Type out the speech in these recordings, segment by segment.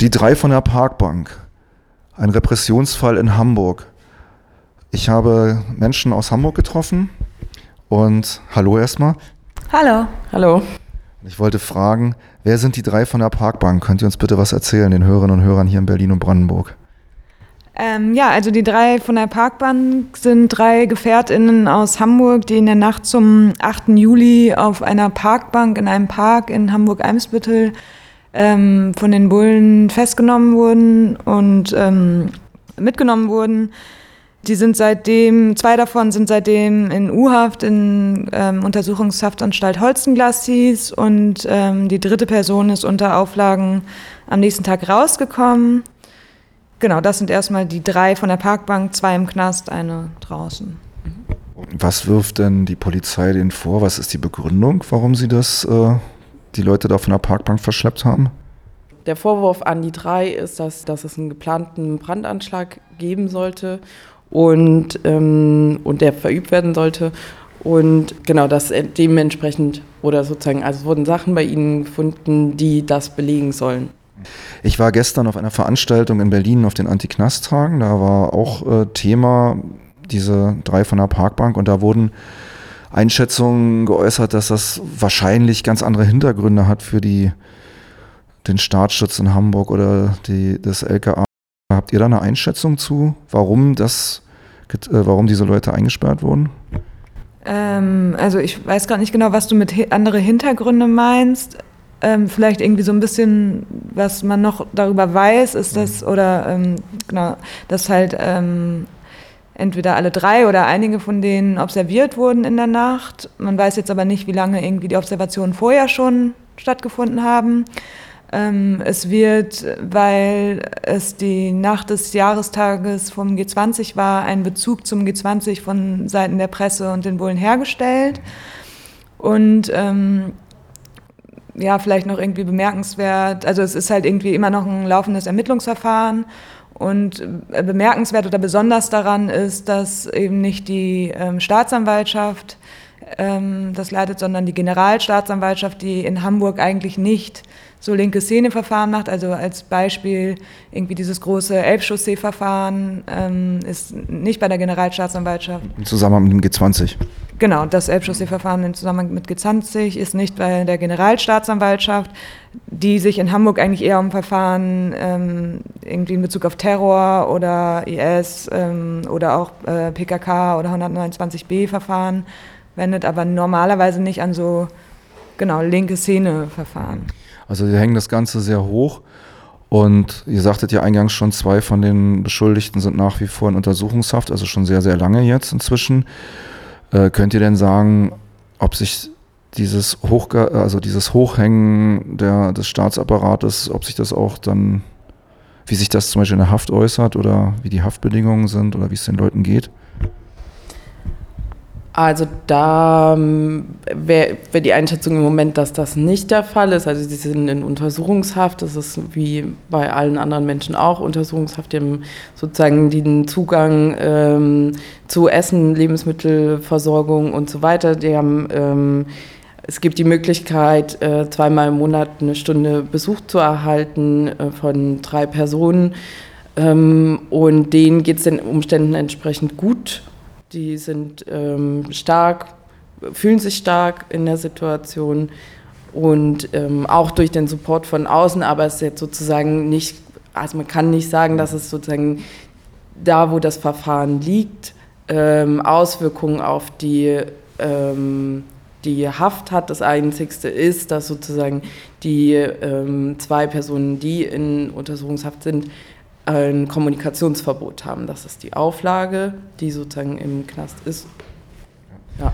Die drei von der Parkbank. Ein Repressionsfall in Hamburg. Ich habe Menschen aus Hamburg getroffen und hallo erstmal. Hallo. Hallo. Ich wollte fragen, wer sind die drei von der Parkbank? Könnt ihr uns bitte was erzählen, den Hörerinnen und Hörern hier in Berlin und Brandenburg? Ähm, ja, also die drei von der Parkbank sind drei GefährtInnen aus Hamburg, die in der Nacht zum 8. Juli auf einer Parkbank in einem Park in Hamburg-Eimsbüttel ähm, von den Bullen festgenommen wurden und ähm, mitgenommen wurden. Die sind seitdem, zwei davon sind seitdem in U-Haft in ähm, Untersuchungshaftanstalt Holstenglas hieß und ähm, die dritte Person ist unter Auflagen am nächsten Tag rausgekommen. Genau, das sind erstmal die drei von der Parkbank, zwei im Knast, eine draußen. Was wirft denn die Polizei denen vor? Was ist die Begründung, warum sie das, äh, die Leute da von der Parkbank verschleppt haben? Der Vorwurf an die drei ist, dass, dass es einen geplanten Brandanschlag geben sollte und, ähm, und der verübt werden sollte. Und genau das dementsprechend oder sozusagen, also wurden Sachen bei ihnen gefunden, die das belegen sollen. Ich war gestern auf einer Veranstaltung in Berlin auf den Anti-Knast-Tagen. Da war auch äh, Thema diese drei von der Parkbank und da wurden Einschätzungen geäußert, dass das wahrscheinlich ganz andere Hintergründe hat für die, den Staatsschutz in Hamburg oder die, das LKA. Habt ihr da eine Einschätzung zu, warum das, äh, warum diese Leute eingesperrt wurden? Ähm, also ich weiß gar nicht genau, was du mit andere Hintergründe meinst. Ähm, vielleicht irgendwie so ein bisschen, was man noch darüber weiß, ist das, mhm. oder ähm, genau, dass halt ähm, entweder alle drei oder einige von denen observiert wurden in der Nacht. Man weiß jetzt aber nicht, wie lange irgendwie die Observationen vorher schon stattgefunden haben. Ähm, es wird, weil es die Nacht des Jahrestages vom G20 war, ein Bezug zum G20 von Seiten der Presse und den Bullen hergestellt. Und ähm, ja, vielleicht noch irgendwie bemerkenswert, also es ist halt irgendwie immer noch ein laufendes Ermittlungsverfahren und äh, bemerkenswert oder besonders daran ist, dass eben nicht die ähm, Staatsanwaltschaft ähm, das leitet, sondern die Generalstaatsanwaltschaft, die in Hamburg eigentlich nicht so linke Szeneverfahren macht. Also als Beispiel irgendwie dieses große Elbchaussee-Verfahren ähm, ist nicht bei der Generalstaatsanwaltschaft. Im Zusammenhang mit dem G20. Genau, das Elbchaussee-Verfahren im Zusammenhang mit G20 ist nicht bei der Generalstaatsanwaltschaft, die sich in Hamburg eigentlich eher um Verfahren ähm, irgendwie in Bezug auf Terror oder IS ähm, oder auch äh, PKK oder 129b-Verfahren wendet, aber normalerweise nicht an so genau linke Szene-Verfahren. Also sie hängen das Ganze sehr hoch. Und ihr sagtet ja eingangs schon, zwei von den Beschuldigten sind nach wie vor in Untersuchungshaft, also schon sehr, sehr lange jetzt inzwischen. Äh, könnt ihr denn sagen, ob sich dieses, Hoch, also dieses Hochhängen der, des Staatsapparates, ob sich das auch dann, wie sich das zum Beispiel in der Haft äußert oder wie die Haftbedingungen sind oder wie es den Leuten geht? Also da ähm, wäre wär die Einschätzung im Moment, dass das nicht der Fall ist. Also sie sind in Untersuchungshaft, das ist wie bei allen anderen Menschen auch Untersuchungshaft, die haben sozusagen den Zugang ähm, zu Essen, Lebensmittelversorgung und so weiter. Die haben, ähm, es gibt die Möglichkeit, äh, zweimal im Monat eine Stunde Besuch zu erhalten äh, von drei Personen. Ähm, und denen geht es den Umständen entsprechend gut die sind ähm, stark, fühlen sich stark in der Situation und ähm, auch durch den Support von außen, aber es ist jetzt sozusagen nicht, also man kann nicht sagen, dass es sozusagen da, wo das Verfahren liegt, ähm, Auswirkungen auf die, ähm, die Haft hat. Das Einzigste ist, dass sozusagen die ähm, zwei Personen, die in Untersuchungshaft sind, ein Kommunikationsverbot haben. Das ist die Auflage, die sozusagen im Knast ist. Ja.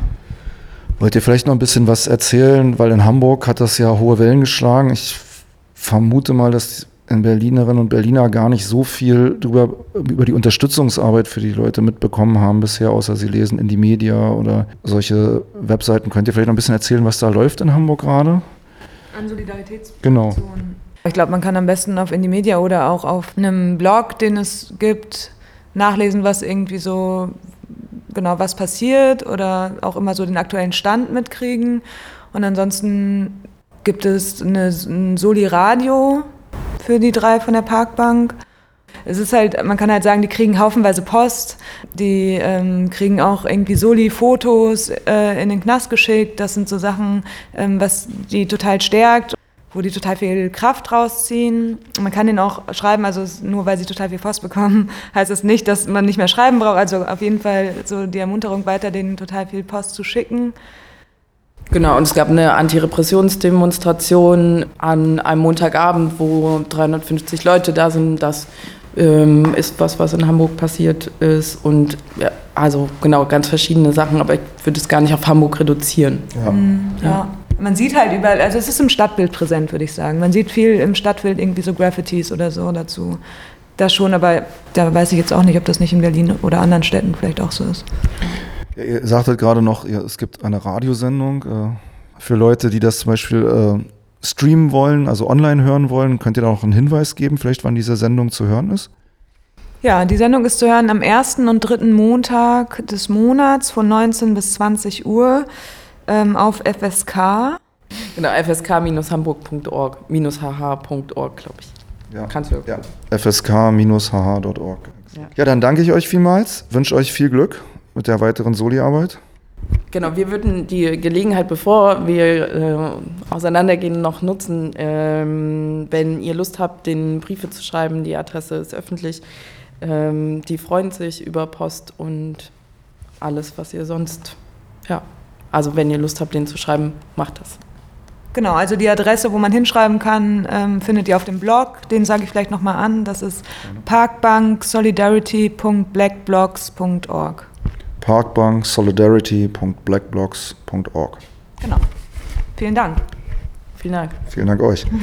Wollt ihr vielleicht noch ein bisschen was erzählen, weil in Hamburg hat das ja hohe Wellen geschlagen. Ich vermute mal, dass in Berlinerinnen und Berliner gar nicht so viel drüber, über die Unterstützungsarbeit für die Leute mitbekommen haben bisher, außer sie lesen in die Media oder solche Webseiten. Könnt ihr vielleicht noch ein bisschen erzählen, was da läuft in Hamburg gerade? An Solidaritätspositionen. Genau. Ich glaube, man kann am besten auf Indie oder auch auf einem Blog, den es gibt, nachlesen, was irgendwie so genau was passiert oder auch immer so den aktuellen Stand mitkriegen. Und ansonsten gibt es eine, ein Soli-Radio für die drei von der Parkbank. Es ist halt, man kann halt sagen, die kriegen haufenweise Post, die ähm, kriegen auch irgendwie Soli-Fotos äh, in den Knast geschickt. Das sind so Sachen, ähm, was die total stärkt, wo die total viel Kraft rausziehen. Man kann denen auch schreiben, also nur weil sie total viel Post bekommen, heißt es das nicht, dass man nicht mehr schreiben braucht. Also auf jeden Fall so die Ermunterung weiter, denen total viel Post zu schicken. Genau, und es gab eine Antirepressionsdemonstration an einem Montagabend, wo 350 Leute da sind. Das ähm, ist was, was in Hamburg passiert ist. Und ja, also genau, ganz verschiedene Sachen, aber ich würde es gar nicht auf Hamburg reduzieren. Ja. Mhm, ja. ja. Man sieht halt überall, also es ist im Stadtbild präsent, würde ich sagen. Man sieht viel im Stadtbild irgendwie so Graffitis oder so dazu. Das schon, aber da weiß ich jetzt auch nicht, ob das nicht in Berlin oder anderen Städten vielleicht auch so ist. Ja, ihr sagtet gerade noch, es gibt eine Radiosendung äh, für Leute, die das zum Beispiel äh, streamen wollen, also online hören wollen. Könnt ihr da noch einen Hinweis geben, vielleicht wann diese Sendung zu hören ist? Ja, die Sendung ist zu hören am ersten und dritten Montag des Monats von 19 bis 20 Uhr ähm, auf FSK. Genau, fsk-hamburg.org, hh.org, glaube ich. Ja, Kannst du ja. fsk-hh.org. Ja. ja, dann danke ich euch vielmals, wünsche euch viel Glück mit der weiteren Soli-Arbeit. Genau, wir würden die Gelegenheit, bevor wir äh, auseinandergehen, noch nutzen, ähm, wenn ihr Lust habt, den Briefe zu schreiben, die Adresse ist öffentlich. Ähm, die freuen sich über Post und alles, was ihr sonst, ja, also wenn ihr Lust habt, den zu schreiben, macht das. Genau, also die Adresse, wo man hinschreiben kann, ähm, findet ihr auf dem Blog. Den sage ich vielleicht nochmal an. Das ist parkbanksolidarity.blackblocks.org parkbanksolidarity.blackblocks.org. Genau. Vielen Dank. Vielen Dank. Vielen Dank euch.